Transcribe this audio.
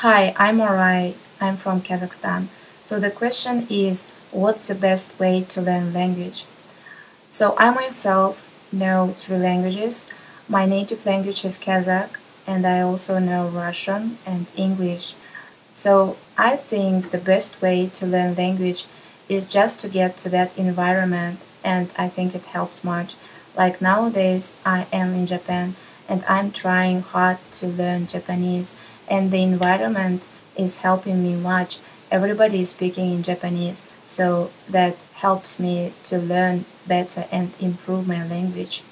Hi, I'm Aray. I'm from Kazakhstan. So the question is, what's the best way to learn language? So I myself know three languages. My native language is Kazakh, and I also know Russian and English. So I think the best way to learn language is just to get to that environment, and I think it helps much. Like nowadays, I am in Japan and I'm trying hard to learn Japanese, and the environment is helping me much. Everybody is speaking in Japanese, so that helps me to learn better and improve my language.